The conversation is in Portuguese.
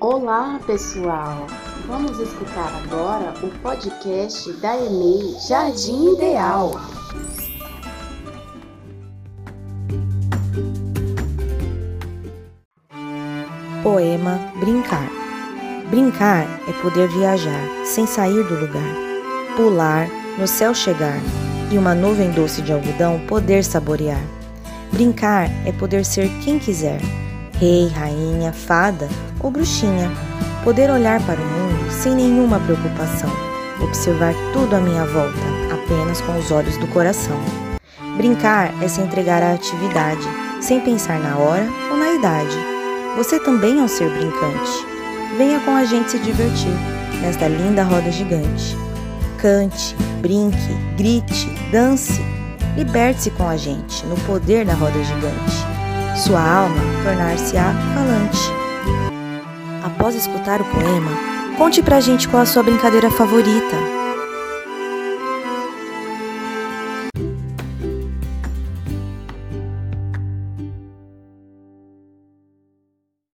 Olá, pessoal! Vamos escutar agora o podcast da EMEI Jardim Ideal. Poema Brincar. Brincar é poder viajar sem sair do lugar, pular, no céu chegar e uma nuvem doce de algodão poder saborear. Brincar é poder ser quem quiser, rei, rainha, fada ou bruxinha. Poder olhar para o mundo sem nenhuma preocupação, observar tudo à minha volta apenas com os olhos do coração. Brincar é se entregar à atividade, sem pensar na hora ou na idade. Você também é um ser brincante. Venha com a gente se divertir nesta linda roda gigante. Cante, brinque, grite, dance. Liberte-se com a gente no poder da roda gigante. Sua alma tornar-se-á falante. Após escutar o poema, conte pra gente qual a sua brincadeira favorita.